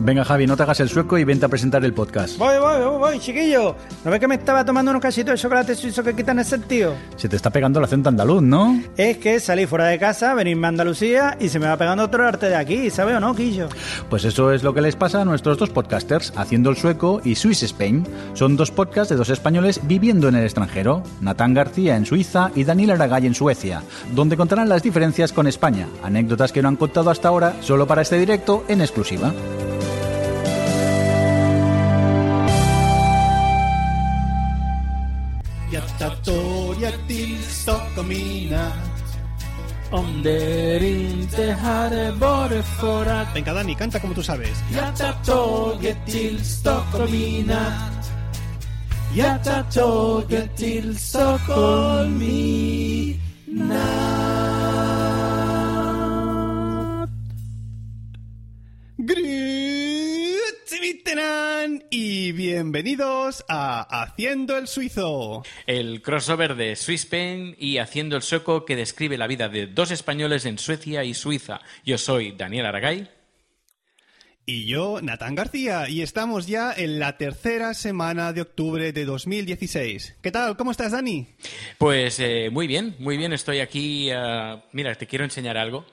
Venga, Javi, no te hagas el sueco y vente a presentar el podcast. Voy, voy, voy, voy, chiquillo. ¿No ves que me estaba tomando unos casitos de chocolate suizo que quitan el sentido? Se te está pegando el acento andaluz, ¿no? Es que salí fuera de casa, venirme a Andalucía y se me va pegando otro arte de aquí, ¿sabes o no, Quillo? Pues eso es lo que les pasa a nuestros dos podcasters, Haciendo el Sueco y Swiss Spain. Son dos podcasts de dos españoles viviendo en el extranjero, Natán García en Suiza y Daniel Aragay en Suecia, donde contarán las diferencias con España, anécdotas que no han contado hasta ahora, solo para este directo en exclusiva. Hjärtat till Stockholmina Om det inte hade varit för att Venga, Dani, canta como tú sabes. Hjärtat till Stockholm i natt Hjärtat till Stockholm i natt Y bienvenidos a Haciendo el Suizo. El crossover de Swisspen y Haciendo el Sueco que describe la vida de dos españoles en Suecia y Suiza. Yo soy Daniel Aragay. Y yo, Natán García, y estamos ya en la tercera semana de octubre de 2016. ¿Qué tal? ¿Cómo estás, Dani? Pues eh, muy bien, muy bien. Estoy aquí. eh, mira, te quiero enseñar algo.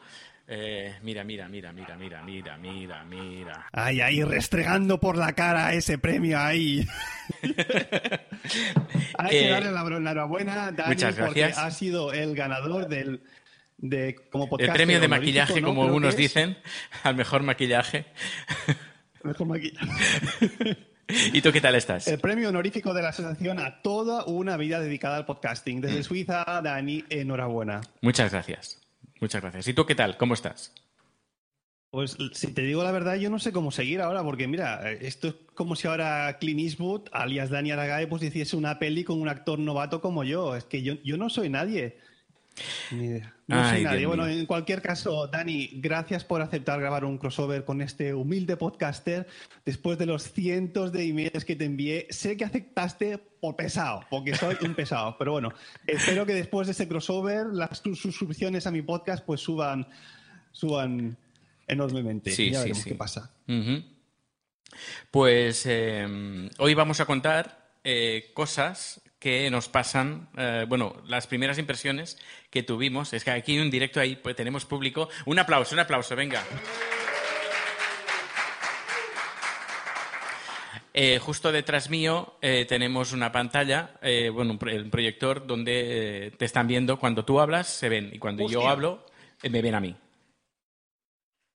Eh, mira, mira, mira, mira, mira, mira, mira, mira. Ay, ahí restregando por la cara ese premio ahí. Hay que Eh, darle la, enhorabuena, Dani, muchas porque gracias. ha sido el ganador del de como El podcaster premio de maquillaje, ¿no? como Creo que unos dicen, al mejor maquillaje. Mejor maquillaje. ¿Y tú qué tal estás? El premio honorífico de la asociación a toda una vida dedicada al podcasting. Mm. Desde Suiza, Dani, enhorabuena. Muchas gracias. Muchas gracias. ¿Y tú qué tal? ¿Cómo estás? Pues si te digo la verdad, yo no sé cómo seguir ahora, porque mira, esto es como si ahora Clint Eastwood, alias Dani Aragae, pues hiciese una peli con un actor novato como yo. Es que yo, yo no soy nadie. Ni idea. No Ay, soy nadie. Dios Bueno, mío. en cualquier caso, Dani, gracias por aceptar grabar un crossover con este humilde podcaster. Después de los cientos de emails que te envié, sé que aceptaste por pesado, porque soy un pesado. Pero bueno, espero que después de ese crossover las sus- suscripciones a mi podcast pues suban, suban enormemente. Sí, ya sí, veremos sí. qué pasa. Pues eh, hoy vamos a contar eh, cosas que nos pasan, eh, bueno, las primeras impresiones que tuvimos. Es que aquí hay un directo ahí, pues tenemos público. Un aplauso, un aplauso, venga. Eh, justo detrás mío eh, tenemos una pantalla, eh, bueno, un pro- proyector donde te están viendo. Cuando tú hablas, se ven. Y cuando yo hablo, me ven a mí.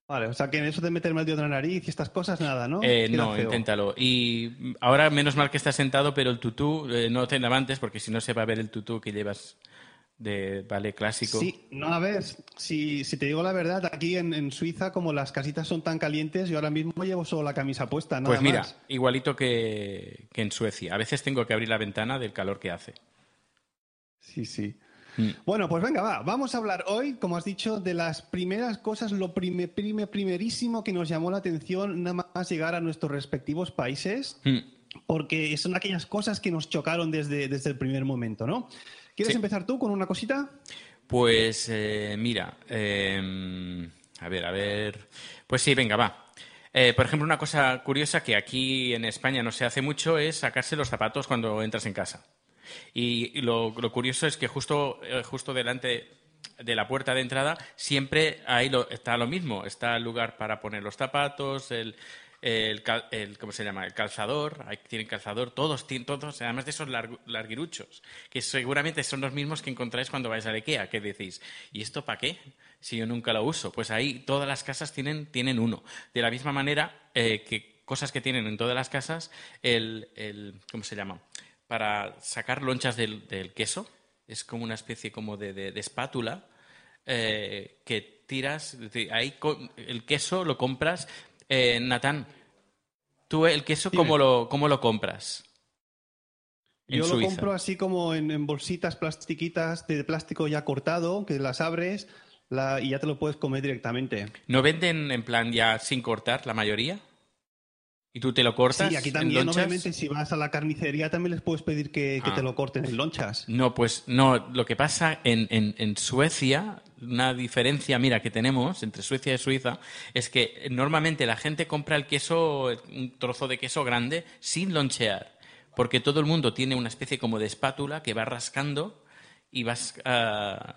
Vale, o sea que en eso de meterme el dedo en la nariz y estas cosas, nada, ¿no? Eh, no, feo. inténtalo. Y ahora, menos mal que estás sentado, pero el tutú eh, no te levantes porque si no se va a ver el tutú que llevas de ballet clásico. Sí, no, a ver, si, si te digo la verdad, aquí en, en Suiza, como las casitas son tan calientes, yo ahora mismo llevo solo la camisa puesta, nada pues mira, más. igualito que, que en Suecia. A veces tengo que abrir la ventana del calor que hace. Sí, sí. Mm. Bueno, pues venga, va. Vamos a hablar hoy, como has dicho, de las primeras cosas, lo prime, prime- primerísimo que nos llamó la atención nada más llegar a nuestros respectivos países, Mm. porque son aquellas cosas que nos chocaron desde, desde el primer momento, ¿no? ¿Quieres Sí. empezar tú con una cosita? Pues eh, mira, eh, a ver, a ver. Pues sí, venga, va. Eh, por ejemplo, una cosa curiosa que aquí en España no se hace mucho es sacarse los zapatos cuando entras en casa. Y, lo, curioso es que justo, eh, justo delante de la puerta de entrada siempre ahí lo- está lo mismo. Está el lugar para poner los zapatos, el, el, cal- el- ¿cómo se llama? El calzador, ahí tienen calzador, todos, tienen todos, además de esos largu- larguiruchos, que seguramente son los mismos que encontráis cuando vais a IKEA, que decís, ¿y esto para qué? Si yo nunca lo uso. Pues ahí todas las casas tienen, tienen uno. De la misma manera eh, que cosas que tienen en todas las casas, el, el ¿cómo se llama? Para sacar lonchas del, del queso, es como una especie como de, de- de espátula eh, que tiras, ahí el queso lo compras. Eh, Natán, ¿tú el queso Dime. cómo lo, cómo lo compras? Yo lo Suiza. compro así como en, en bolsitas plastiquitas de plástico ya cortado, que las abres la- y ya te lo puedes comer directamente. ¿No venden en plan ya sin cortar la mayoría? ¿Y tú te lo cortas? Sí, aquí en también, lonchas? obviamente, si vas a la carnicería también les puedes pedir que, que Ah. te lo corten en lonchas. No, pues no. Lo que pasa en, en- en Suecia, una diferencia, mira, que tenemos entre Suecia y Suiza, es que normalmente la gente compra el queso, un trozo de queso grande, sin lonchear. Porque todo el mundo tiene una especie como de espátula que va rascando y vas ah,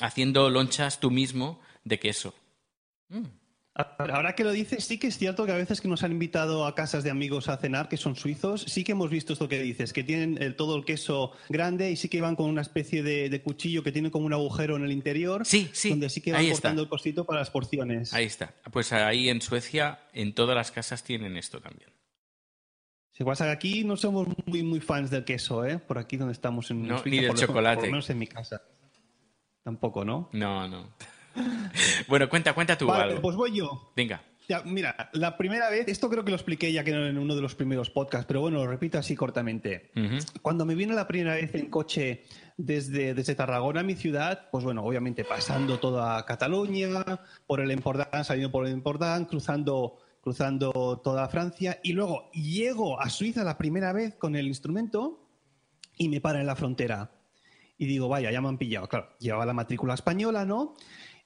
haciendo lonchas tú mismo de queso. Ahora que lo dices, sí que es cierto que a veces que nos han invitado a casas de amigos a cenar que son suizos, sí que hemos visto esto que dices, que tienen el- todo el queso grande y sí que van con una especie de, de cuchillo que tiene como un agujero en el interior, Sí, sí, donde sí que van ahí está. cortando el cosito para las porciones. Ahí está. Pues ahí en Suecia, en todas las casas tienen esto también. Si pasa que aquí no somos muy muy fans del queso, ¿eh? Por aquí donde estamos en No, Suiza, ni del por lo- chocolate. Por lo menos en mi casa. Tampoco, ¿no? No, no. bueno, cuenta, cuenta tú Vale, algo. pues voy yo. Venga. Ya, mira, la primera vez, esto creo que lo expliqué ya que en uno de los primeros podcasts, pero bueno, lo repito así cortamente. Ujú. Cuando me vine la primera vez en coche desde, desde Tarragona a mi ciudad, pues bueno, obviamente pasando toda Cataluña, por el Empordán, saliendo por el Empordán, cruzando, cruzando toda Francia, y luego llego a Suiza la primera vez con el instrumento y me para en la frontera. Y digo, vaya, ya me han pillado. Claro, llevaba la matrícula española, ¿no?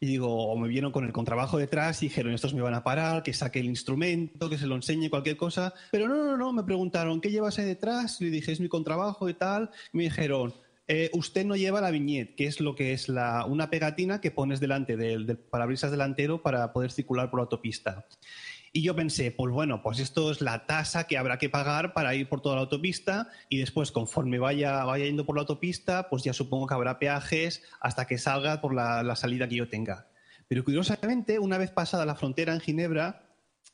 Y digo, o me vieron con el contrabajo detrás y dijeron, estos me van a parar, que saque el instrumento, que se lo enseñe, cualquier cosa. Pero no, no, no, me preguntaron, ¿qué llevas ahí detrás? Le dije, es mi contrabajo y tal. Y me dijeron, "Eh, usted no lleva la viñeta, que es lo que es la, una pegatina que pones delante del, del parabrisas delantero para poder circular por la autopista. Y yo pensé, pues bueno, pues esto es la tasa que habrá que pagar para ir por toda la autopista y después conforme vaya, vaya yendo por la autopista, pues ya supongo que habrá peajes hasta que salga por la, la salida que yo tenga. Pero curiosamente, una vez pasada la frontera en Ginebra,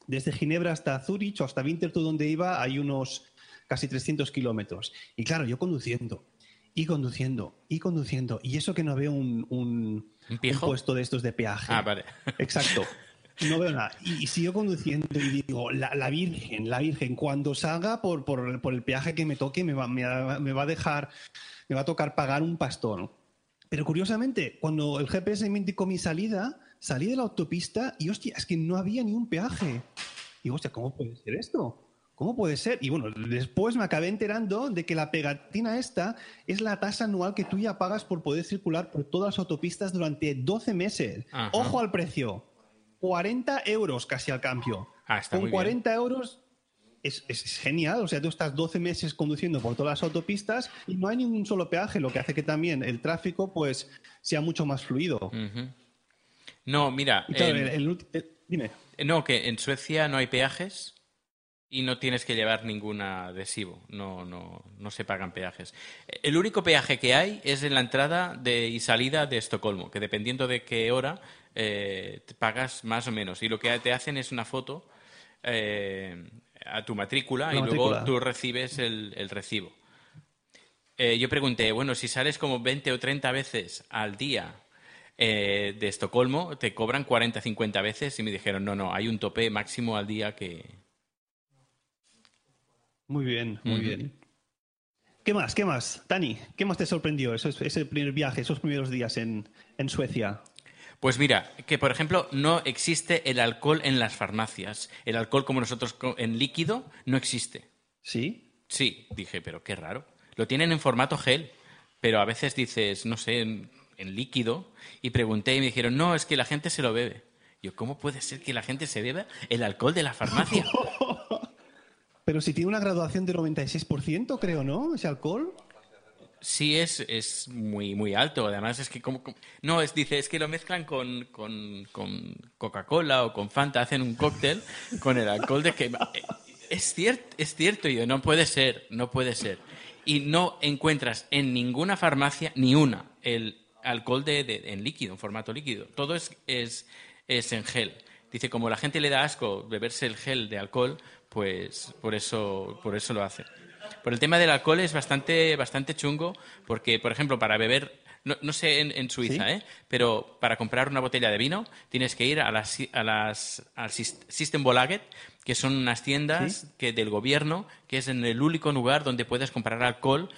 desde Ginebra hasta Zurich o hasta Winterthur donde iba hay unos casi 300 kilómetros. Y claro, yo conduciendo y conduciendo y conduciendo y eso que no veo un, un, ¿Un puesto de estos de peaje. Ah, vale. Exacto. No veo nada. Y, y sigo conduciendo y digo, la, la Virgen, la Virgen, cuando salga por, por, por el peaje que me toque, me va, me, va- me va a dejar, me va a tocar pagar un pastón. Pero curiosamente, cuando el GPS me indicó mi salida, salí de la autopista y hostia, es que no había ni un peaje. Y hostia, ¿cómo puede ser esto? ¿Cómo puede ser? Y bueno, después me acabé enterando de que la pegatina esta es la tasa anual que tú ya pagas por poder circular por todas las autopistas durante 12 meses. Ajá. Ojo al precio. 40 euros casi al cambio. Ah, está Con muy bien. 40 euros es, es- es genial. O sea, tú estás 12 meses conduciendo por todas las autopistas y no hay ningún solo peaje, lo que hace que también el tráfico pues sea mucho más fluido. No, mira, claro, en- el- el ulti- el- dime. no, que en Suecia no hay peajes y no tienes que llevar ningún adhesivo. No, no, no se pagan peajes. El único peaje que hay es en la entrada de, y salida de Estocolmo, que dependiendo de qué hora eh, te pagas más o menos. Y lo que te hacen es una foto eh, a tu matrícula La y luego tú recibes el, el recibo. Eh, yo pregunté, bueno, si sales como 20 o 30 veces al día eh, de Estocolmo, te cobran 40, 50 veces y me dijeron, no, no, hay un tope máximo al día que... Muy bien, muy bien. ¿Qué más? ¿Qué más? Dani, ¿qué más te sorprendió ese, ese primer viaje, esos primeros días en, en Suecia? Pues mira, que por ejemplo no existe el alcohol en las farmacias. El alcohol como nosotros en líquido no existe. ¿Sí? Sí, dije, pero qué raro. Lo tienen en formato gel, pero a veces dices, no sé, en, en líquido. Y pregunté y me dijeron, no, es que la gente se lo bebe. Yo, ¿cómo puede ser que la gente se beba el alcohol de la farmacia? Pero si tiene una graduación del 96%, creo, ¿no? Ese alcohol. Sí, es, es muy, muy alto. Además, es que como... No, es, dice, es que lo mezclan con, con, con Coca-Cola o con Fanta, hacen un cóctel con el alcohol de que... Es cierto, es cierto, yo, no puede ser, no puede ser. Y no encuentras en ninguna farmacia, ni una, el alcohol de, de- en líquido, en formato líquido. Todo es, es, es en gel. Dice, como la gente le da asco beberse el gel de alcohol, pues por eso, por eso lo hace. Por el tema del alcohol es bastante, bastante chungo, porque, por ejemplo, para beber no, no sé en, en Suiza, ¿eh? pero para comprar una botella de vino tienes que ir a las, a las al Systembolaget, que son unas tiendas que del gobierno, que es en el único lugar donde puedes comprar alcohol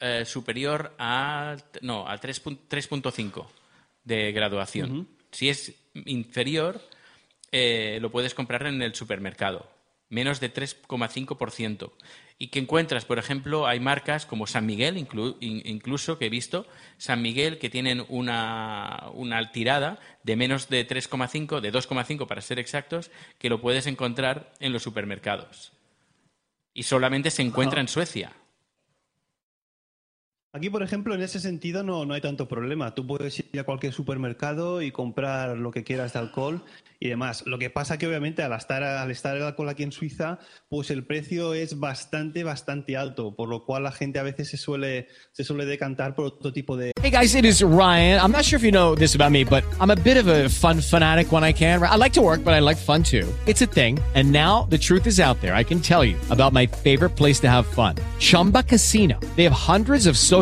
eh, superior a no al 3 pun- 3.5 de graduación. Si es inferior, eh, lo puedes comprar en el supermercado, menos de 3,5%. Y que encuentras, por ejemplo, hay marcas como San Miguel, inclu- in- incluso que he visto, San Miguel que tienen una, una tirada de menos de 3,5, de 2,5 para ser exactos, que lo puedes encontrar en los supermercados. Y solamente se encuentra en Suecia. Aquí, por ejemplo, en ese sentido no, no hay tanto problema. Tú puedes ir a cualquier supermercado y comprar lo que quieras de alcohol y demás. Lo que pasa que obviamente al estar, al estar el alcohol aquí en Suiza, pues el precio es bastante, bastante alto, por lo cual la gente a veces se suele, se suele decantar por otro tipo de, Hey guys, it is Ryan. I'm not sure if you know this about me, but I'm a bit of a fun fanatic when I can. I like to work, but I like fun too. It's a thing. And now the truth is out there. I can tell you about my favorite place to have fun Chumba Casino. They have hundreds of social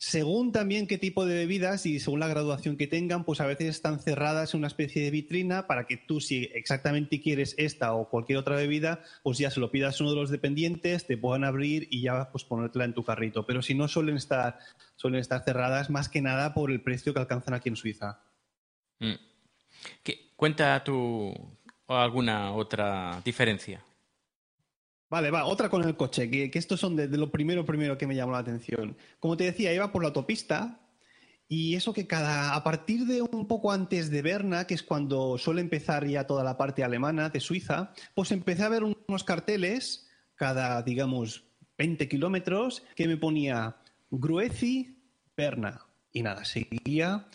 Según también qué tipo de bebidas y según la graduación que tengan, pues a veces están cerradas en una especie de vitrina para que tú, si exactamente quieres esta o cualquier otra bebida, pues ya se lo pidas a uno de los dependientes, te puedan abrir y ya pues ponértela en tu carrito. Pero si no, suelen estar, suelen estar cerradas más que nada por el precio que alcanzan aquí en Suiza. Mm. ¿Qué- cuenta tú alguna otra diferencia. Vale, va, otra con el coche, que, que estos son de, de lo primero, primero que me llamó la atención. Como te decía, iba por la autopista y eso que cada, a partir de un poco antes de Berna, que es cuando suele empezar ya toda la parte alemana de Suiza, pues empecé a ver un- unos carteles cada, digamos, 20 kilómetros que me ponía Gruezi, Berna. Y nada, seguía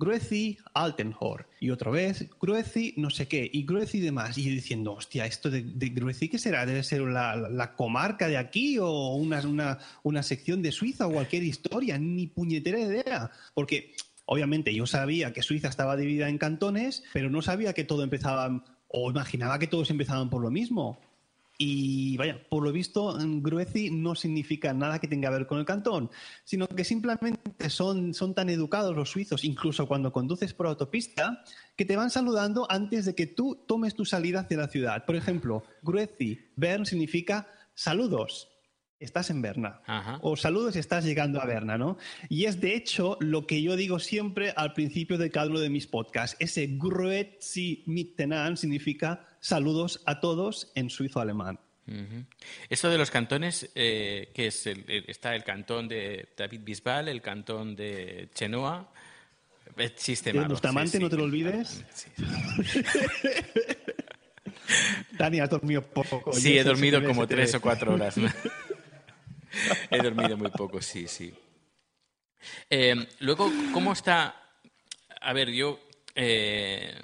Gruezi, Altenhor. Y otra vez, Gruezi, no sé qué. Y Gruezi demás. Y diciendo, hostia, ¿esto de, de Gruezi qué será? ¿Debe ser la, la- comarca de aquí o una, una, una sección de Suiza o cualquier historia? Ni puñetera idea. Porque, obviamente, yo sabía que Suiza estaba dividida en cantones, pero no sabía que todo empezaba, o imaginaba que todos empezaban por lo mismo. Y vaya, por lo visto, Gruezi no significa nada que tenga que ver con el cantón, sino que simplemente son, son tan educados los suizos, incluso cuando conduces por autopista, que te van saludando antes de que tú tomes tu salida hacia la ciudad. Por ejemplo, Gruezi, Bern significa saludos. Estás en Berna. Ajá. O saludos, estás llegando a Berna, ¿no? Y es de hecho lo que yo digo siempre al principio de cada uno de mis podcasts. Ese Grüezi mitenan significa saludos a todos en suizo-alemán. Ujú. Esto de los cantones, eh, que es el- está el cantón de David Bisbal, el cantón de Chenoa, De malo. Bustamante, sí, sí. no te lo olvides. Sí, Dani, has dormido poco. Sí, he dormido como tres o cuatro horas. he dormido muy poco, sí, sí. Eh, luego, ¿cómo está? A ver, yo eh,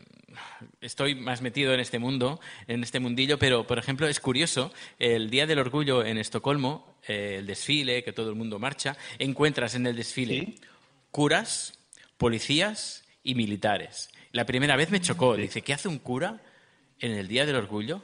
estoy más metido en este mundo, en este mundillo, pero, por ejemplo, es curioso, el Día del Orgullo en Estocolmo, eh, el desfile, que todo el mundo marcha, encuentras en el desfile Sí. curas, policías y militares. La primera vez me chocó. Dice, ¿qué hace un cura en el Día del Orgullo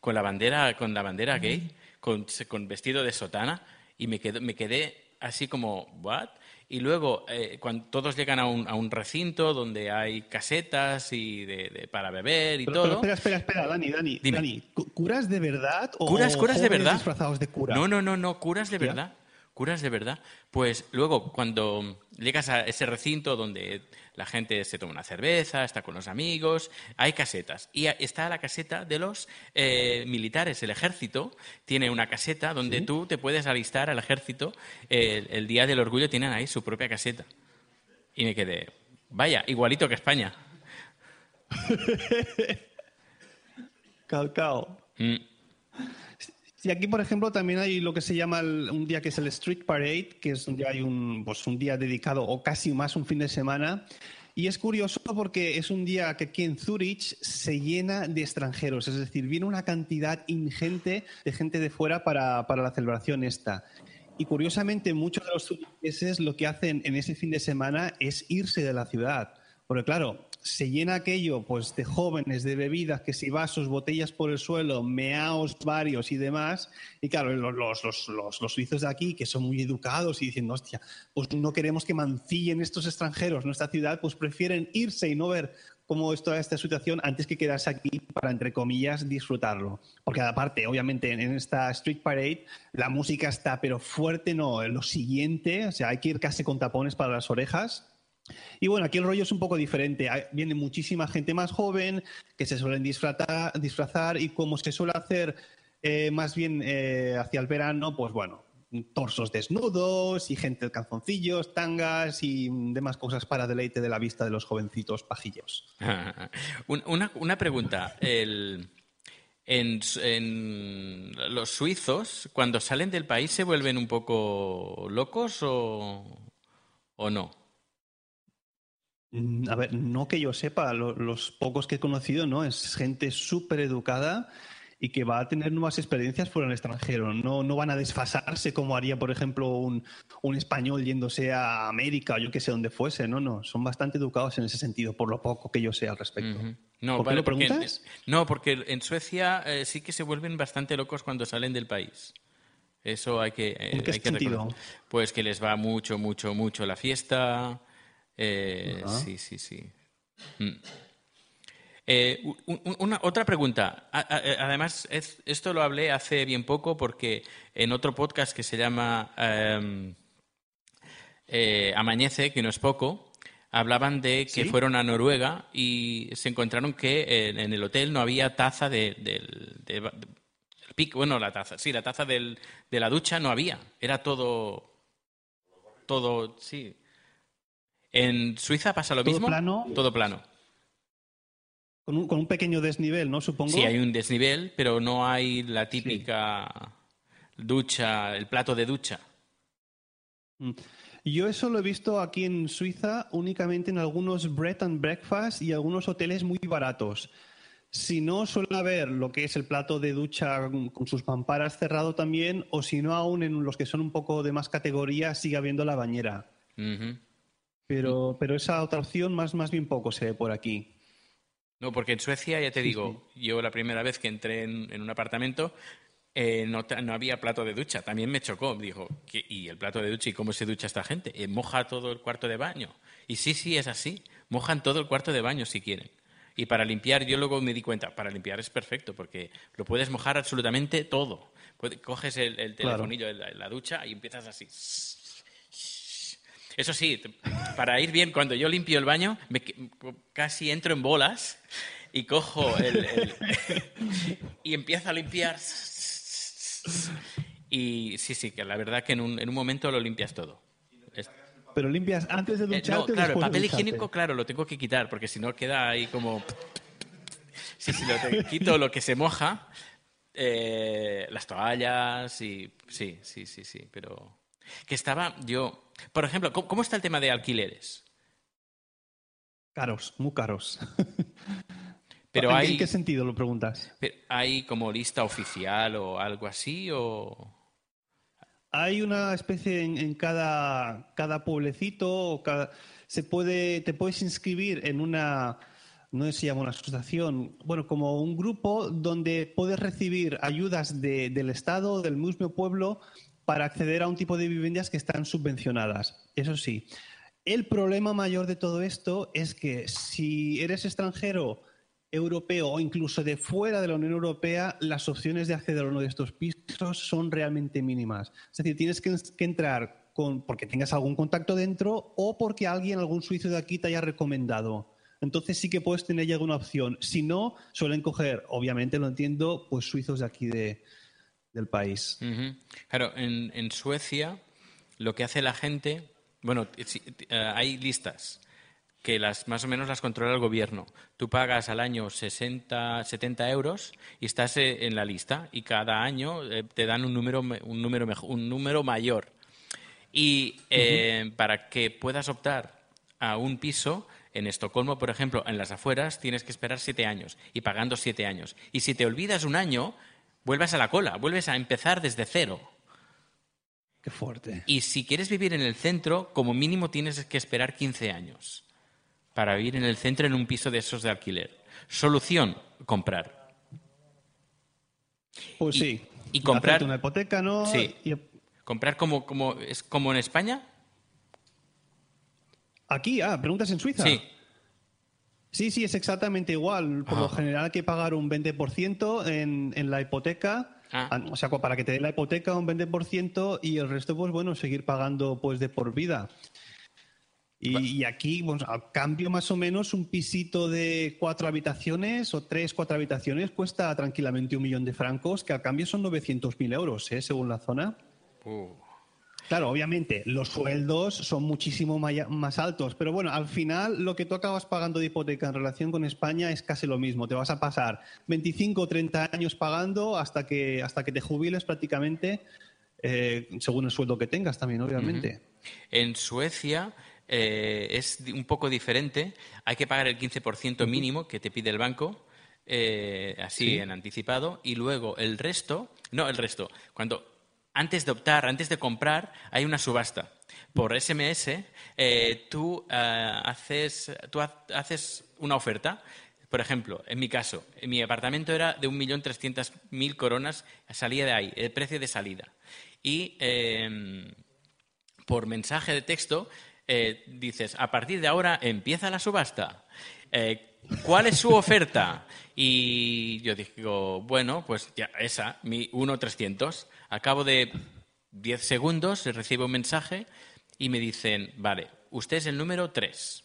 con la bandera, con la bandera gay, con, con vestido de sotana? Y me quedé, me quedé así como, ¿what? Y luego, eh, cuando todos llegan a un, a un recinto donde hay casetas y de, de- para beber y Pero, todo. pero espera, espera, espera, Dani, Dani. Dime. Dani, ¿cu- ¿curas de verdad o ¿Curas, curas de verdad? disfrazados de cura? No, no, no, no, curas de verdad. Curas de verdad. Pues luego, cuando llegas a ese recinto donde la gente se toma una cerveza, está con los amigos, hay casetas. Y está la caseta de los eh, militares. El ejército tiene una caseta donde tú te puedes alistar al ejército. El, el Día del Orgullo tienen ahí su propia caseta. Y me quedé, vaya, igualito que España. Calcao. Mm. Sí, aquí, por ejemplo, también hay lo que se llama el- un día que es el Street Parade, que es día, hay un, pues, un día dedicado, o casi más un fin de semana. Y es curioso porque es un día que aquí en Zurich se llena de extranjeros, es decir, viene una cantidad ingente de gente de fuera para, para la celebración esta. Y curiosamente, muchos de los turistas lo que hacen en ese fin de semana es irse de la ciudad. Porque claro, se llena aquello pues de jóvenes, de bebidas, que si vasos, botellas por el suelo, meaos varios y demás. Y claro, los, los, los, los, suizos de aquí, que son muy educados y diciendo, hostia, pues no queremos que mancillen estos extranjeros nuestra ciudad, pues prefieren irse y no ver cómo es toda esta situación antes que quedarse aquí para, entre comillas, disfrutarlo. Porque aparte, obviamente, en esta Street Parade la música está, pero fuerte no, lo siguiente, o sea, hay que ir casi con tapones para las orejas y bueno, aquí el rollo es un poco diferente. Viene muchísima gente más joven que se suelen disfrazar, disfrazar y como se suele hacer eh, más bien eh, hacia el verano, pues bueno, torsos desnudos y gente de calzoncillos, tangas y demás cosas para deleite de la vista de los jovencitos pajillos. una, pregunta. En, los suizos, cuando salen del país, se vuelven un poco locos o no? Mm, a ver, no que yo sepa, los pocos que he conocido, ¿no? Es gente súper educada y que va a tener nuevas experiencias fuera del extranjero. No, no van a desfasarse como haría, por ejemplo, un, un español yéndose a América o yo que sé dónde fuese. No, no, son bastante educados en ese sentido, por lo poco que yo sé al respecto. no, ¿Por qué lo preguntas? no, porque en Suecia eh, sí que se vuelven bastante locos cuando salen del país. Eso hay que, ¿En qué hay sentido? Pues que les va mucho, mucho, mucho la fiesta eh, sí, sí, sí. Mm. Eh, una, otra pregunta. Eh, además, esto lo hablé hace bien poco porque en otro podcast que se llama em, Amañece, que no es poco, hablaban de que fueron a Noruega y se encontraron que en, el hotel no había taza de, del bueno, la taza, sí, la taza de la ducha no había, era todo, todo, sí, ¿En Suiza pasa lo ¿Todo mismo? Plano? Todo plano. Con un, con un, pequeño desnivel, ¿no? Supongo. Sí, hay un desnivel, pero no hay la típica ducha, el plato de ducha. Mm. Yo eso lo he visto aquí en Suiza únicamente en algunos bread and breakfast y algunos hoteles muy baratos. Si no, suele haber lo que es el plato de ducha con sus pamparas cerrado también, o si no, aún en los que son un poco de más categoría, sigue habiendo la bañera. Pero, pero esa otra opción más, más bien poco se ve por aquí. No, porque en Suecia, ya te digo, yo la primera vez que entré en, un apartamento eh, no, no, había plato de ducha. También me chocó. Dijo, ¿y el plato de ducha? ¿Y cómo se ducha esta gente? Eh, ¿Moja todo el cuarto de baño? Y sí, sí, es así. Mojan todo el cuarto de baño si quieren. Y para limpiar, yo luego me di cuenta, para limpiar es perfecto, porque lo puedes mojar absolutamente todo. Coges el, telefonillo de la ducha y empiezas así eso sí, para ir bien, cuando yo limpio el baño, me, casi entro en bolas y cojo el, y empiezo a limpiar. Y sí, sí, que la verdad que en un, en un momento lo limpias todo. Pero limpias antes de eh, ducharte. no, claro, el papel higiénico, claro, lo tengo que quitar, porque si no queda ahí como. Sí, sí, lo quito lo que se moja, eh, las toallas y. Sí, sí, sí, sí, pero. Que estaba yo por ejemplo, ¿cómo, está el tema de alquileres? Caros, muy caros. Pero ¿En, qué sentido lo preguntas? ¿Hay como lista oficial o algo así? O... Hay una especie en, cada, cada pueblecito, se puede, te puedes inscribir en una, no sé si llama una asociación, bueno, como un grupo donde puedes recibir ayudas del Estado, del mismo pueblo, para acceder a un tipo de viviendas que están subvencionadas. Eso sí, el problema mayor de todo esto es que si eres extranjero, europeo o incluso de fuera de la Unión Europea, las opciones de acceder a uno de estos pisos son realmente mínimas. Es decir, tienes que, entrar con, porque tengas algún contacto dentro o porque alguien, algún suizo de aquí, te haya recomendado. Entonces sí que puedes tener ya alguna opción. Si no, suelen coger, obviamente lo entiendo, pues suizos de aquí de, del país. Claro, en, en, Suecia lo que hace la gente, bueno, eh, hay listas que las más o menos las controla el gobierno. Tú pagas al año 60, 70 euros y estás eh, en la lista y cada año eh, te dan un número, un número, un número mayor. Y para que puedas optar a un piso, en Estocolmo, por ejemplo, en las afueras, tienes que esperar siete años y pagando siete años. Y si te olvidas un año, vuelves a la cola, vuelves a empezar desde cero. Qué fuerte. Y si quieres vivir en el centro, como mínimo tienes que esperar 15 años para vivir en el centro en un piso de esos de alquiler. Solución, comprar. Pues Y- sí. y comprar- una hipoteca, ¿no? Sí. Y Comprar como, como, es como en España. aquí, ah, preguntas en Suiza. Sí. Sí, sí, es exactamente igual. Por lo general hay que pagar un 20% en, en la hipoteca. Ah. Ah, O sea, para que te dé la hipoteca un 20% y el resto, pues bueno, seguir pagando pues de por vida. Y, y aquí, pues, a cambio más o menos, un pisito de cuatro habitaciones o tres, cuatro habitaciones cuesta tranquilamente un millón de francos, que a cambio son 900.000 euros, ¿eh? según la zona. Uh. Claro, obviamente, los sueldos son muchísimo más altos, pero bueno, al final lo que tú acabas pagando de hipoteca en relación con España es casi lo mismo. Te vas a pasar 25 o 30 años pagando hasta que, hasta que te jubiles prácticamente, eh, según el sueldo que tengas también, obviamente. En Suecia eh, es un poco diferente. Hay que pagar el 15% mínimo que te pide el banco, eh, así Sí. en anticipado, y luego el resto, no el resto, cuando antes de optar, antes de comprar, hay una subasta. Por SMS, eh, tú, eh, haces, tú ha- haces una oferta. Por ejemplo, en mi caso, mi apartamento era de 1.300.000 coronas, salía de ahí, el precio de salida. Y em, por mensaje de texto eh, dices, a partir de ahora empieza la subasta. Eh, ¿Cuál es su oferta? Y yo digo, bueno, pues ya, esa, mi 1.300. A cabo de 10 segundos recibo un mensaje y me dicen, vale, usted es el número 3.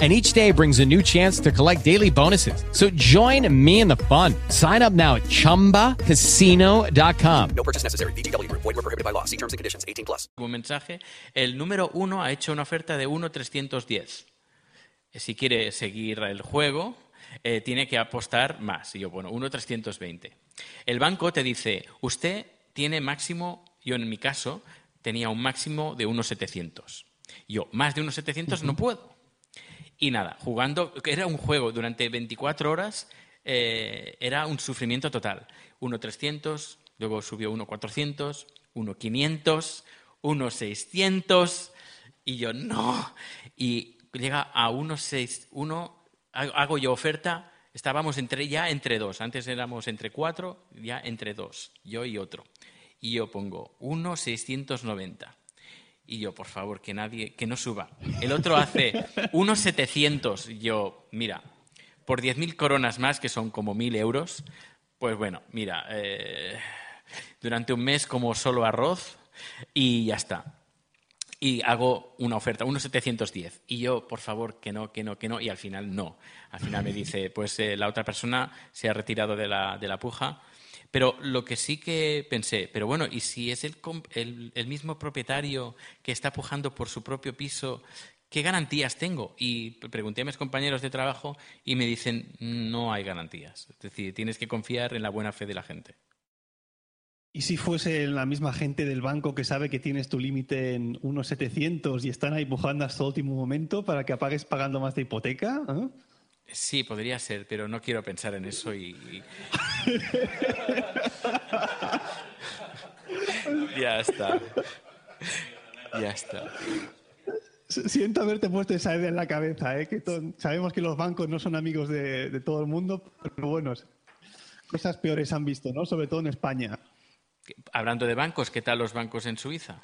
And each day brings a new chance to collect daily bonuses. So join me in the fun. Sign up now at chumbacasino.com. No purchase necessary. VGW Group. Void were prohibited by law. See terms and conditions. 18 plus. un mensaje, el número uno ha hecho una oferta de 1.310. Eh, Si quiere seguir el juego, eh, tiene que apostar más. Y yo, bueno, 1.320. El banco te dice, usted tiene máximo, yo en mi caso tenía un máximo de 1.700. Yo, más de 1.700 no puedo. Y nada, jugando, era un juego durante 24 horas, eh, era un sufrimiento total. 1.300, luego subió 1.400, 1.500, 1.600, y yo no. Y llega a 1.6, 1, hago yo oferta, estábamos entre, ya entre dos, antes éramos entre cuatro, ya entre dos, yo y otro. Y yo pongo 1.690. Y yo, por favor, que nadie, que no suba. El otro hace unos 700. Yo, mira, por 10.000 coronas más, que son como 1.000 euros, pues bueno, mira, eh, durante un mes como solo arroz y ya está. Y hago una oferta, unos 710. Y yo, por favor, que no, que no, que no. Y al final no. Al final me dice, pues eh, la otra persona se ha retirado de la, de la puja. Pero lo que sí que pensé, pero bueno, ¿y si es el, el, mismo propietario que está pujando por su propio piso, qué garantías tengo? Y pregunté a mis compañeros de trabajo y me dicen, no hay garantías. Es decir, tienes que confiar en la buena fe de la gente. ¿Y si fuese la misma gente del banco que sabe que tienes tu límite en unos 700 y están ahí pujando hasta el último momento para que apagues pagando más de hipoteca? ¿eh? Sí, podría ser, pero no quiero pensar en eso y... y- ya está. Ya está. Siento haberte puesto esa idea en la cabeza, ¿eh? que sabemos que los bancos no son amigos de, de todo el mundo, pero bueno, cosas peores han visto, ¿no? Sobre todo en España. Hablando de bancos, ¿qué tal los bancos en Suiza?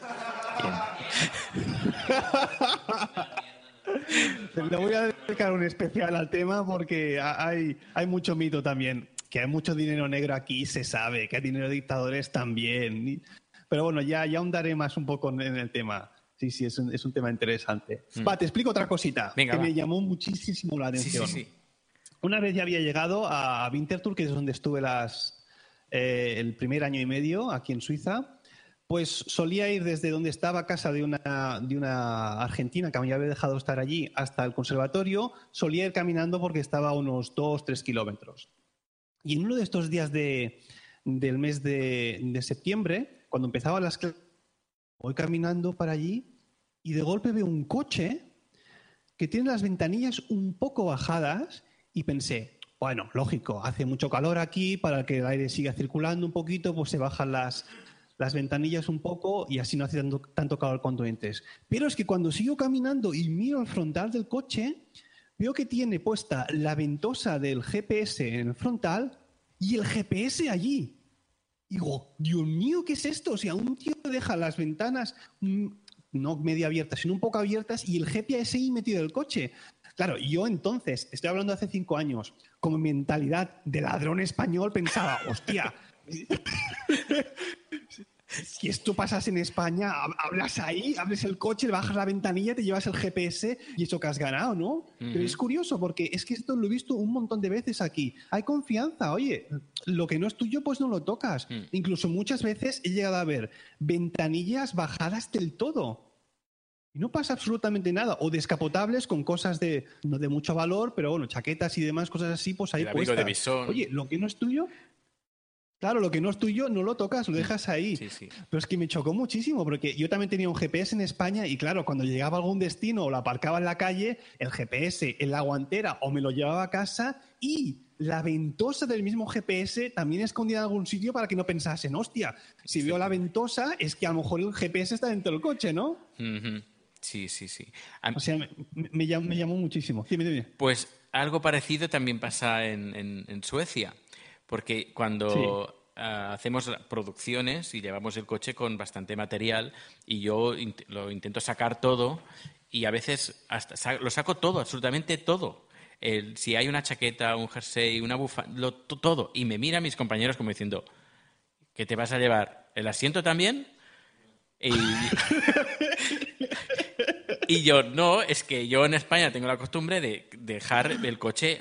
Le voy a dedicar un especial al tema porque ha- hay, hay mucho mito también. Que hay mucho dinero negro aquí, se sabe. Que hay dinero de dictadores también. Pero bueno, ya, ya ahondaré más un poco en el tema. Sí, sí, es un, es un tema interesante. Mm. Va, te explico otra cosita Venga, que va. me llamó muchísimo la Sí, sí, atención. sí. Una vez ya había llegado a Winterthur, que es donde estuve las, eh, el primer año y medio aquí en Suiza, pues solía ir desde donde estaba casa de una, de una argentina que me había dejado estar allí hasta el conservatorio, solía ir caminando porque estaba a unos 2, 3 kilómetros. Y en uno de estos días de, del mes de, de septiembre, cuando empezaban las clases, voy caminando para allí y de golpe veo un coche que tiene las ventanillas un poco bajadas y pensé, bueno, lógico, hace mucho calor aquí, para que el aire siga circulando un poquito, pues se bajan las, las ventanillas un poco y así no hace tanto, tanto calor entres. Pero es que cuando sigo caminando y miro al frontal del coche, veo que tiene puesta la ventosa del GPS en el frontal y el GPS allí. Digo, Dios mío, ¿qué es esto? O sea, un tío deja las ventanas mm, no medio abiertas, sino un poco abiertas y el GPS ahí metido en el coche. Claro, yo entonces, estoy hablando de hace cinco años, con mentalidad de ladrón español, pensaba, hostia, si esto pasas en España, hab- hablas ahí, abres el coche, le bajas la ventanilla, te llevas el GPS y eso que has ganado, ¿no? Pero es curioso porque es que esto lo he visto un montón de veces aquí. Hay confianza, oye, lo que no es tuyo pues no lo tocas. Incluso muchas veces he llegado a ver ventanillas bajadas del todo. Y no pasa absolutamente nada. O descapotables con cosas de, no de mucho valor, pero bueno, chaquetas y demás, cosas así, pues ahí de puestas. Oye, lo que no es tuyo, claro, lo que no es tuyo no lo tocas, lo dejas ahí. Pero es que me chocó muchísimo, porque yo también tenía un GPS en España y claro, cuando llegaba a algún destino o lo aparcaba en la calle, el GPS en la guantera o me lo llevaba a casa y la ventosa del mismo GPS también escondida en algún sitio para que no pensasen, hostia, si veo la ventosa es que a lo mejor el GPS está dentro del coche, ¿no? Sí, sí, sí. O sea, me, me llamó, me llamó muchísimo. Dime, dime. Pues algo parecido también pasa en, en- en Suecia, porque cuando ah, hacemos producciones y llevamos el coche con bastante material y yo int- lo intento sacar todo y a veces hasta sa- lo saco todo, absolutamente todo. El- si hay una chaqueta, un jersey, una bufanda, todo. Y me miran mis compañeros como diciendo, ¿qué te vas a llevar? ¿El asiento también? Y, y yo, no, es que yo en España tengo la costumbre de dejar el coche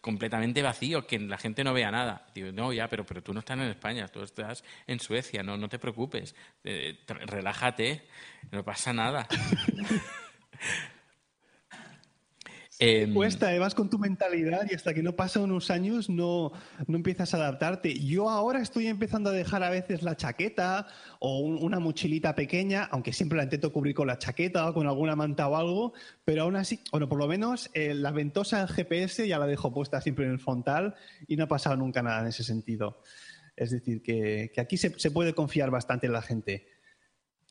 completamente vacío, que la gente no vea nada. Digo, no, ya, pero, pero tú no estás en España, tú estás en Suecia, no, no te preocupes, eh, relájate, no pasa nada. Em, Cuesta, eh, vas con tu mentalidad y hasta que no pasan unos años no, no empiezas a adaptarte. Yo ahora estoy empezando a dejar a veces la chaqueta o un- una mochilita pequeña, aunque siempre la intento cubrir con la chaqueta o con alguna manta o algo, pero aún así, bueno, por lo menos eh, la ventosa del GPS ya la dejo puesta siempre en el frontal y no ha pasado nunca nada en ese sentido. Es decir, que, que aquí se, se puede confiar bastante en la gente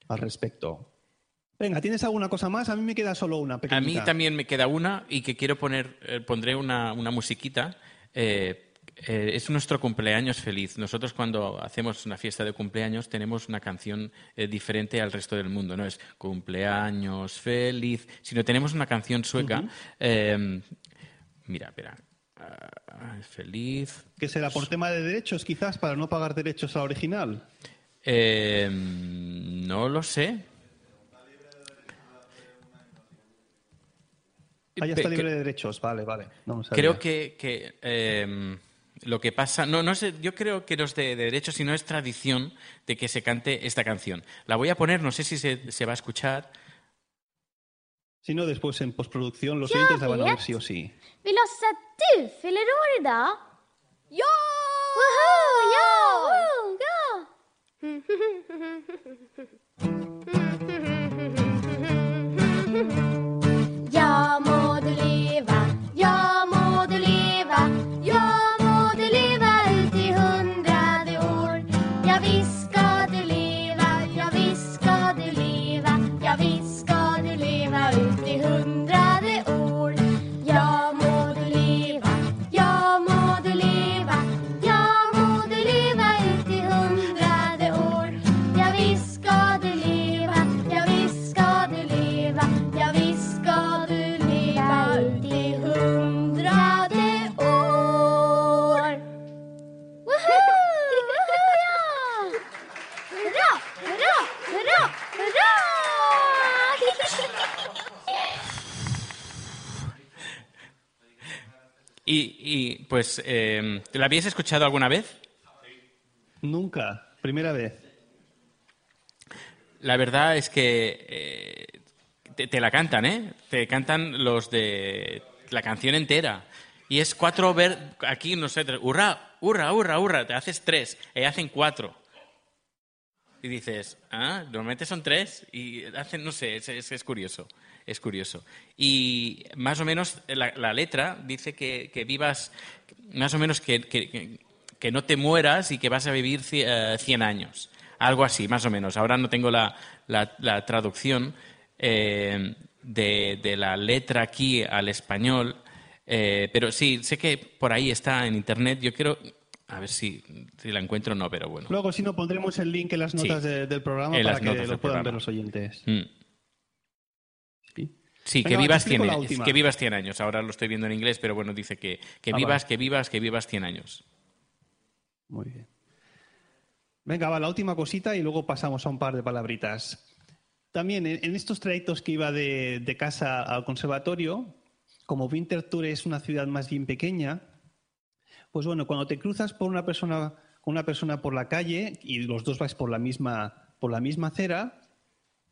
al respecto. Venga, ¿tienes alguna cosa más? A mí me queda solo una A pequeñita. mí también me queda una y que quiero poner, eh, pondré una, una musiquita. Eh, eh, es nuestro cumpleaños feliz. Nosotros cuando hacemos una fiesta de cumpleaños tenemos una canción diferente al resto del mundo. No es cumpleaños feliz, sino tenemos una canción sueca. Eh, mira, espera. Ah, feliz. Que será por tema de derechos, quizás, para no pagar derechos al original. Eh, no lo sé. Ah, ya está libre de derechos. Vale, vale. No. Creo que, que, eh, lo que pasa, no, no sé, yo creo que no es de, de derecho, sino es tradición de que se cante esta canción. La voy a poner, no sé si se, se va a escuchar. Si no, después en postproducción los oyentes la van a ver sí o sí. Vi låtsas att Y, pues, eh, ¿la habíais escuchado alguna vez? Nunca. Primera vez. La verdad es que eh, te, te la cantan, ¿eh? Te cantan los de la canción entera. Y es cuatro ver aquí, no sé, hurra, hurra, hurra, hurra, te haces tres, y hacen cuatro. Y dices, ah, normalmente son tres, y hacen, no sé, es, es- es curioso, es curioso. Y más o menos la, la letra dice que, que vivas, más o menos que, que- que- no te mueras y que vas a vivir ci- eh, 100 años. Algo así, más o menos. Ahora no tengo la, la- la traducción eh, de, de la letra aquí al español, eh, pero sí, sé que por ahí está en internet. Yo quiero, a ver si, si la encuentro o no, pero bueno. Luego, si no, pondremos el link en las Sí. notas de- del programa para que lo puedan programa. ver los oyentes. Mm. Sí, Venga, que vivas, explico 100, la años, última. que vivas 100 años. Ahora lo estoy viendo en inglés, pero bueno, dice que, que Ah, vivas, vale. que vivas, que vivas 100 años. Muy bien. Venga, va, la última cosita y luego pasamos a un par de palabritas. También en, en estos trayectos que iba de, de casa al conservatorio, como Winterthur es una ciudad más bien pequeña, pues bueno, cuando te cruzas por una persona, con una persona por la calle y los dos vais por la misma, por la misma acera,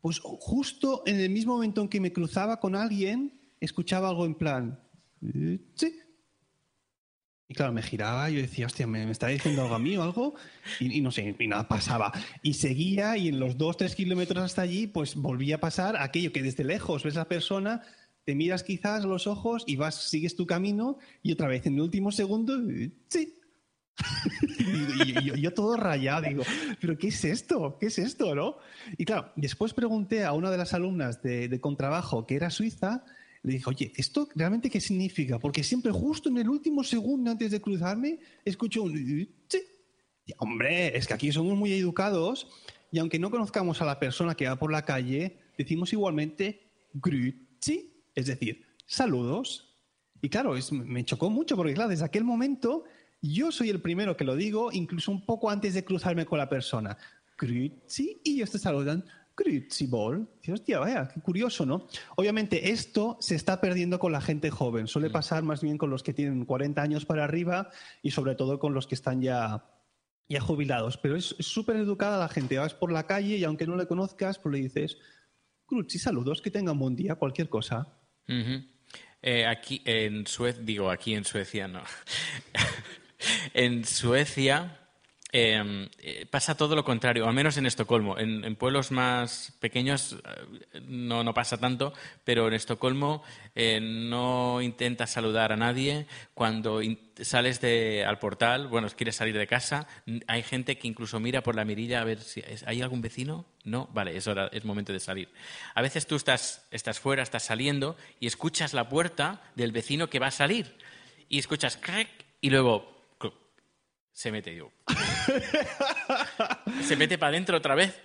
pues justo en el mismo momento en que me cruzaba con alguien, escuchaba algo en plan, "Eh, y claro, me giraba y yo decía, hostia, ¿me, está diciendo algo a mí o algo? Y, no sé, y nada pasaba. Y seguía y en los dos, tres kilómetros hasta allí, pues volvía a pasar aquello que desde lejos ves a la persona, te miras quizás los ojos y vas, sigues tu camino y otra vez en el último segundo, eh, sí. y, yo, todo rayado, digo, ¿pero qué es esto? ¿Qué es esto, no? Y claro, después pregunté a una de las alumnas de, de contrabajo que era suiza, le dije, oye, ¿esto realmente qué significa? Porque siempre justo en el último segundo antes de cruzarme escucho un... Y, Hombre, es que aquí somos muy educados y aunque no conozcamos a la persona que va por la calle, decimos igualmente grüezi, es decir, saludos. Y claro, es- me chocó mucho porque claro, desde aquel momento yo soy el primero que lo digo, incluso un poco antes de cruzarme con la persona. Grüezi, y ellos te saludan. Grüezi Ball. Dices, hostia, vaya, qué curioso, ¿no? Obviamente esto se está perdiendo con la gente joven. Suele pasar más bien con los que tienen 40 años para arriba y sobre todo con los que están ya, ya jubilados. Pero es súper educada la gente. Vas por la calle y aunque no le conozcas, pues le dices, Grüezi, saludos, que tengan buen día, cualquier cosa. Eh, aquí en Suecia, digo aquí en Suecia, no. en Suecia eh, eh, pasa todo lo contrario, al menos en Estocolmo. En, pueblos más pequeños eh, no, pasa tanto, pero en Estocolmo eh, no intentas saludar a nadie. Cuando sales de, al portal, bueno, quieres salir de casa, hay gente que incluso mira por la mirilla a ver si hay algún vecino. No, vale, es hora, es momento de salir. A veces tú estás, estás fuera, estás saliendo y escuchas la puerta del vecino que va a salir y escuchas crack y luego se mete yo. se mete para adentro otra vez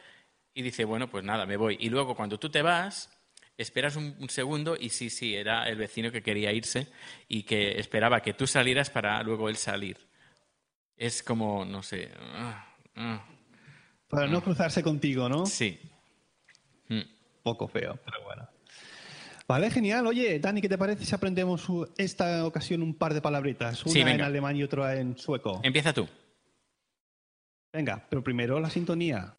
y dice, bueno, pues nada, me voy. Y luego cuando tú te vas, esperas un, un segundo y sí, sí, era el vecino que quería irse y que esperaba que tú salieras para luego él salir. Es como, no sé. ah, ah, Para no cruzarse contigo, ¿no? Sí. Mm. Poco feo, pero bueno. Vale, genial. Oye, Dani, ¿qué te parece si aprendemos esta ocasión un par de palabritas? Una Sí, en alemán y otra en sueco. Empieza tú. Venga, pero primero la sintonía.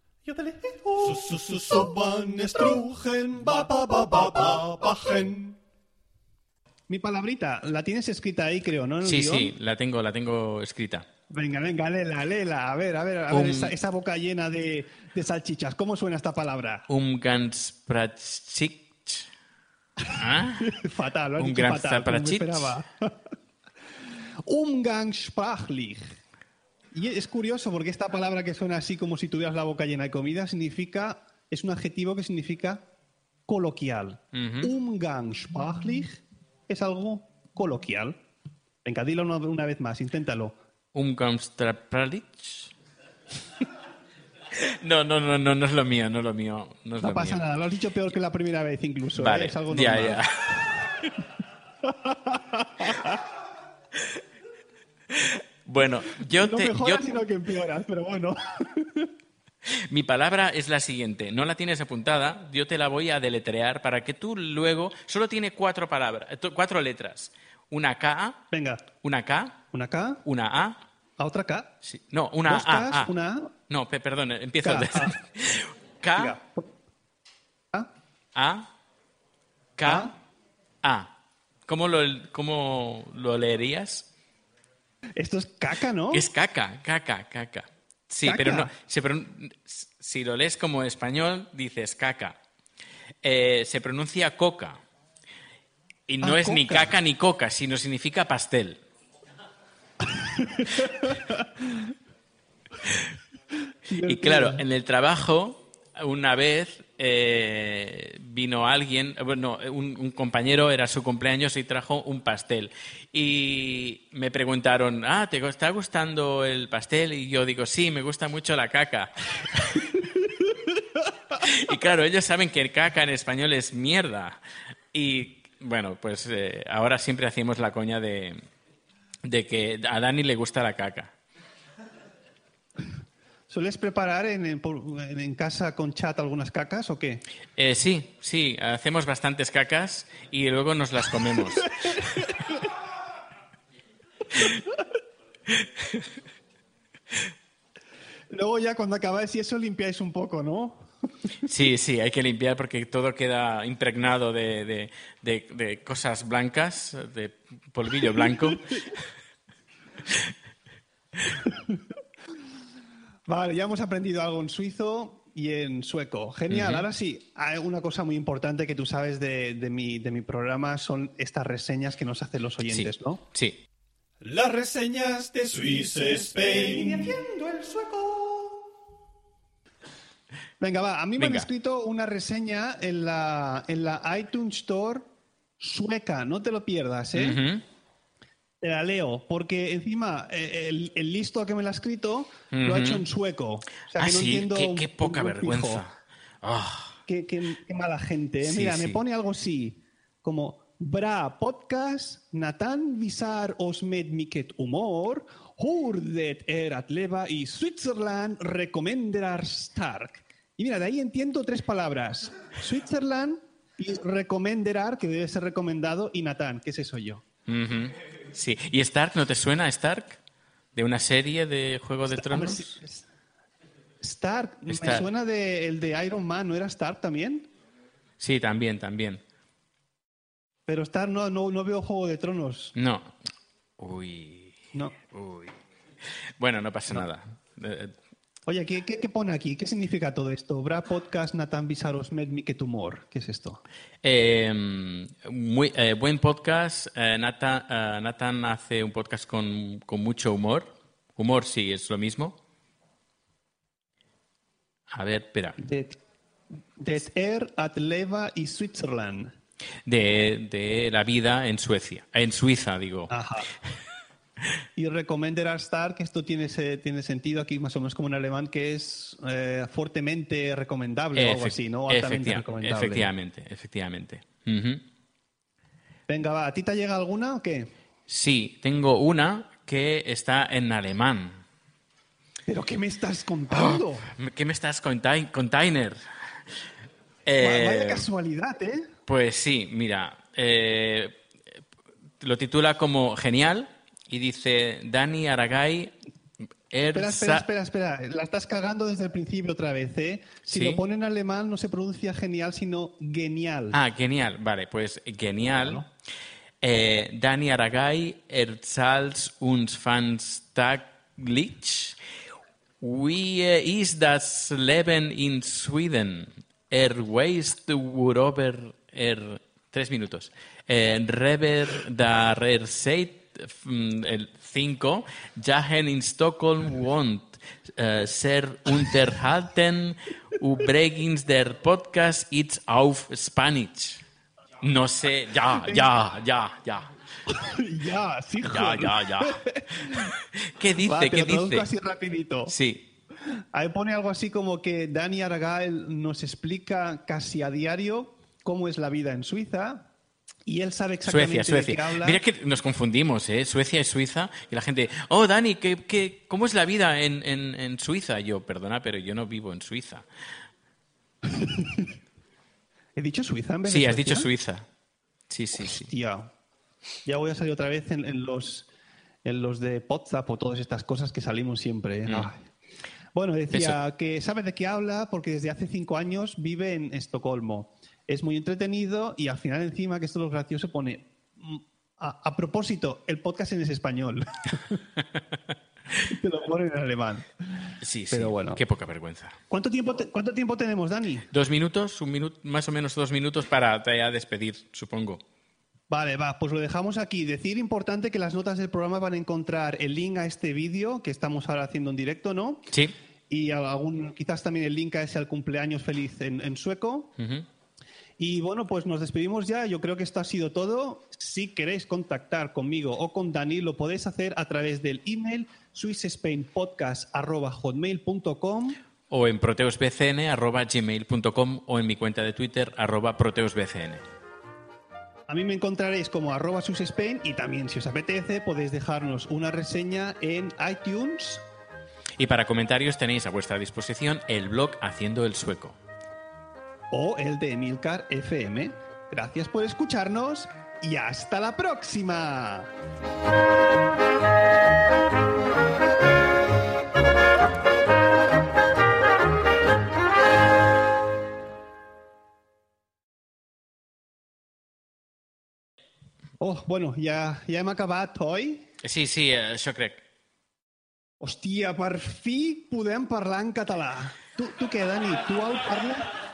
Ba, bajen. Mi palabrita, la tienes escrita ahí, creo, ¿no? Sí, guion? sí, la tengo, la tengo escrita. Venga, venga, léela, léela. A ver, a ver, a Um, ver esa, esa boca llena de, de salchichas. ¿Cómo suena esta palabra? Umgangspraxik. ¿Ah? fatal, lo has Un dicho gran fatal. Umgangssprachlich. Y es curioso porque esta palabra que suena así como si tuvieras la boca llena de comida significa, es un adjetivo que significa coloquial. Ujú. Umgangssprachlich es algo coloquial. Venga, dilo una, una vez más, inténtalo. Umgangspraxik. No, no, no, no, no es lo mío, no es lo mío. No, es No lo pasa mío. nada, lo has dicho peor que la primera vez incluso. ¿eh? Vale, Es algo ya, normal. ya. Bueno, yo no te, mejoras, yo- sino que empeoras, pero bueno. mi palabra es la siguiente. No la tienes apuntada, yo te la voy a deletrear para que tú luego. Solo tiene cuatro palabras, eh, cuatro letras. Una K, Venga, una K, una K, una A. a otra K. sí, no, una Dos A, Ks, A. una A. No, pe- perdón, empiezo. K, desde- A. K, A, K, A. ¿Cómo lo, cómo lo leerías? Esto es caca, ¿no? Es caca, caca, caca. Sí, Caca. pero no. se pron- si lo lees como español, dices caca. Eh, se pronuncia coca. Y no Ah, es ni caca ni coca, sino significa pastel. Y claro, en el trabajo, una vez eh, vino alguien, eh, bueno, un, un compañero, era su cumpleaños y trajo un pastel. Y me preguntaron, ah, ¿te está gustando el pastel? Y yo digo, sí, me gusta mucho la caca. y claro, ellos saben que el caca en español es mierda. Y bueno, pues eh, ahora siempre hacemos la coña de, de que a Dani le gusta la caca. ¿Sueles preparar en, casa con chat algunas cacas o qué? Eh, sí, sí, hacemos bastantes cacas y luego nos las comemos. Luego ya cuando acabáis y eso limpiáis un poco, ¿no? Sí, sí, hay que limpiar porque todo queda impregnado de, de- de- de cosas blancas, de polvillo blanco. Vale, ya hemos aprendido algo en suizo y en sueco. Genial. Ahora sí, hay una cosa muy importante que tú sabes de, de mi, de mi programa son estas reseñas que nos hacen los oyentes, ¿no? Sí. Las reseñas de Swiss Spain. haciendo el sueco. Venga, va. A mí me han escrito una reseña en la, en la iTunes Store sueca. No te lo pierdas, ¿eh? Te la leo, porque encima eh, el, el listo que me la ha escrito lo ha hecho en sueco. O sea, ah, que no sí, entiendo qué, poca vergüenza. Ah, Qué, qué- qué mala gente. ¿eh? Sí, Mira, sí. me pone algo así, como Bra podcast, Nathan visar os med mycket humor, hur det är att leva i Switzerland rekommenderar stark. Y mira, de ahí entiendo tres palabras. Switzerland y recomenderar, que debe ser recomendado, y Nathan, que ese soy yo. Sí. ¿Y Stark no te suena, Stark? ¿De una serie de Juego de Tronos? sí, Stark, me Stark. suena de, el de Iron Man, ¿no era Stark también? Sí, también, también. Pero Stark no, no, no veo Juego de Tronos. No. Uy. No. Uy. Bueno, no pasa nada. Oye, ¿qué, qué, qué pone aquí? ¿Qué significa todo esto? Bra podcast Nathan Visaros Med que tumor. ¿Qué es esto? Eh, muy, eh, buen podcast. Eh, Nathan, eh, Nathan hace un podcast con, con mucho humor. Humor, sí, es lo mismo. A ver, espera. Det, det er at leva i Switzerland. De, de la vida en Suecia. En Suiza, digo. Ajá. Y recomendar estar, que esto tiene, tiene sentido aquí más o menos como en alemán, que es eh, fuertemente recomendable o algo así, ¿no? Altamente efectiva- recomendable. efectivamente, efectivamente. Venga, va. ¿A ti te llega alguna o qué? Sí, tengo una que está en alemán. ¿Pero qué me estás contando? ¿Qué me estás contain- container? Eh, Vaya casualidad, ¿eh? Pues sí, mira, eh, lo titula como genial y dice Dani Aragay. Espera, Erza- espera, espera, espera. La estás cagando desde el principio otra vez, ¿eh? Si ¿Sí? lo pone en alemán no se pronuncia genial, sino genial. Ah, genial, vale, pues genial. Eh, Dani Aragay, erzählt uns fans taglich, wie ist das Leben in Sweden? Er weiß worüber er... Tres minutos. Eh, Rever dar er seit mm, el 5, Jahen in Stockholm wohnt, äh, ser unterhalten, übrigens der Podcast ist auf Spanish. No sé, ya, ya, ya, ya. ya, sí, Ya, ya, ya. ¿Qué dice? Va, ¿Qué dice? así rapidito. Sí. Ahí pone algo así como que Dani Aragael nos explica casi a diario cómo es la vida en Suiza y él sabe exactamente Suecia, de qué Suecia. habla. Mira que nos confundimos, ¿eh? Suecia y Suiza. Y la gente, oh, Dani, ¿qué, qué, cómo es la vida en, en, en Suiza? Yo, perdona, pero yo no vivo en Suiza. ¿He dicho Suiza en vez de Sí, has Suecia? dicho Suiza. Sí, sí, sí. Hostia. Ya voy a salir otra vez en, en los, en los de WhatsApp o todas estas cosas que salimos siempre. ¿eh? Mm. Bueno, decía que sabe de qué habla porque desde hace cinco años vive en Estocolmo. Es muy entretenido y al final encima, que esto es lo gracioso, pone... mm, A, a propósito, el podcast en es español. Te lo ponen en alemán. Sí, sí. Pero bueno. Qué poca vergüenza. ¿Cuánto tiempo, te- ¿Cuánto tiempo tenemos, Dani? Dos minutos, un minuto, más o menos dos minutos para ya despedir, supongo. Vale, va, pues lo dejamos aquí. Decir importante que las notas del programa van a encontrar el link a este vídeo que estamos ahora haciendo en directo, ¿no? Sí. Y algún, quizás también el link a ese al cumpleaños feliz en, en sueco. Y bueno, pues nos despedimos ya. Yo creo que esto ha sido todo. Si queréis contactar conmigo o con Dani, lo podéis hacer a través del email swissspainpodcast.hotmail.com O en proteusbcn.gmail.com o en mi cuenta de Twitter, arroba proteusbcn. A mí me encontraréis como arroba y también, si os apetece, podéis dejarnos una reseña en iTunes. Y para comentarios tenéis a vuestra disposición el blog Haciendo el Sueco. O el de Emilcar FM. Gracias por escucharnos y hasta la próxima. Oh, bueno, ja, ja hem acabat, oi? Sí, sí, eh, això crec. Hòstia, per fi podem parlar en català. Tu, tu què, Dani? Tu el parles?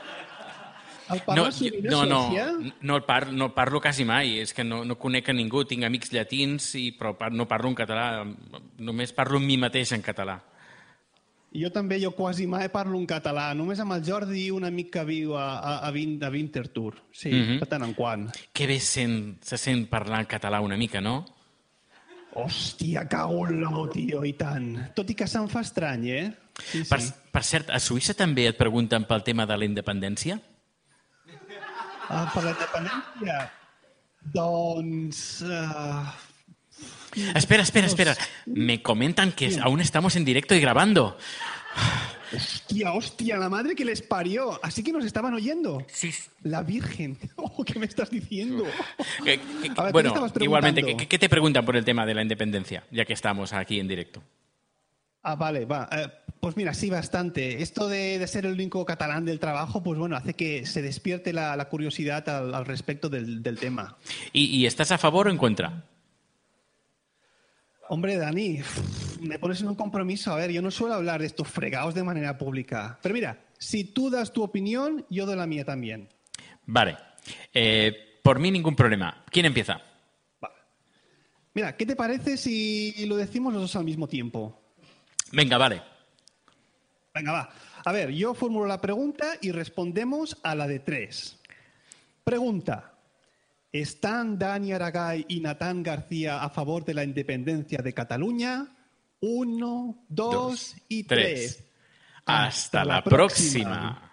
El No, a no, no, no, el par, no el parlo quasi mai, és que no, no conec a ningú, tinc amics llatins, i, però no parlo en català, només parlo amb mi mateix en català. Jo també, jo quasi mai parlo en català, només amb el Jordi i un amic que viu a, a, a, Vin, a Winterthur. Sí, Mhm. de tant en quant. Que bé sent, se sent parlar en català una mica, no? Hòstia, cago en l'ou, tio, i tant. Tot i que se'm fa estrany, eh? Sí, sí. Per, per cert, a Suïssa també et pregunten pel tema de la independència? Ah, per la independència? Doncs... Uh... Espera, espera, espera. Me comentan que aún estamos en directo y grabando. Hostia, hostia, la madre que les parió. Así que nos estaban oyendo. Sí. La Virgen. Oh, ¿Qué me estás diciendo? Que- que- A ver, ¿qué bueno, igualmente, ¿qué, qué te preguntan por el tema de la independencia? Ya que estamos aquí en directo. Ah, vale, va. Eh, pues mira, sí, bastante. Esto de, de ser el único catalán del trabajo, pues bueno, hace que se despierte la, la curiosidad al, al respecto del, del tema. ¿Y, y estás a favor o en contra? Hombre, Dani, me pones en un compromiso. A ver, yo no suelo hablar de estos fregados de manera pública. Pero mira, si tú das tu opinión, yo doy la mía también. Vale. Eh, por mí ningún problema. ¿Quién empieza? Mira, ¿qué te parece si lo decimos los dos al mismo tiempo? Venga, vale. Venga, va. A ver, yo formulo la pregunta y respondemos a la de tres. Pregunta. ¿Están Dani Aragay y Natán García a favor de la independencia de Cataluña? Uno, dos, y tres. tres. Hasta la próxima.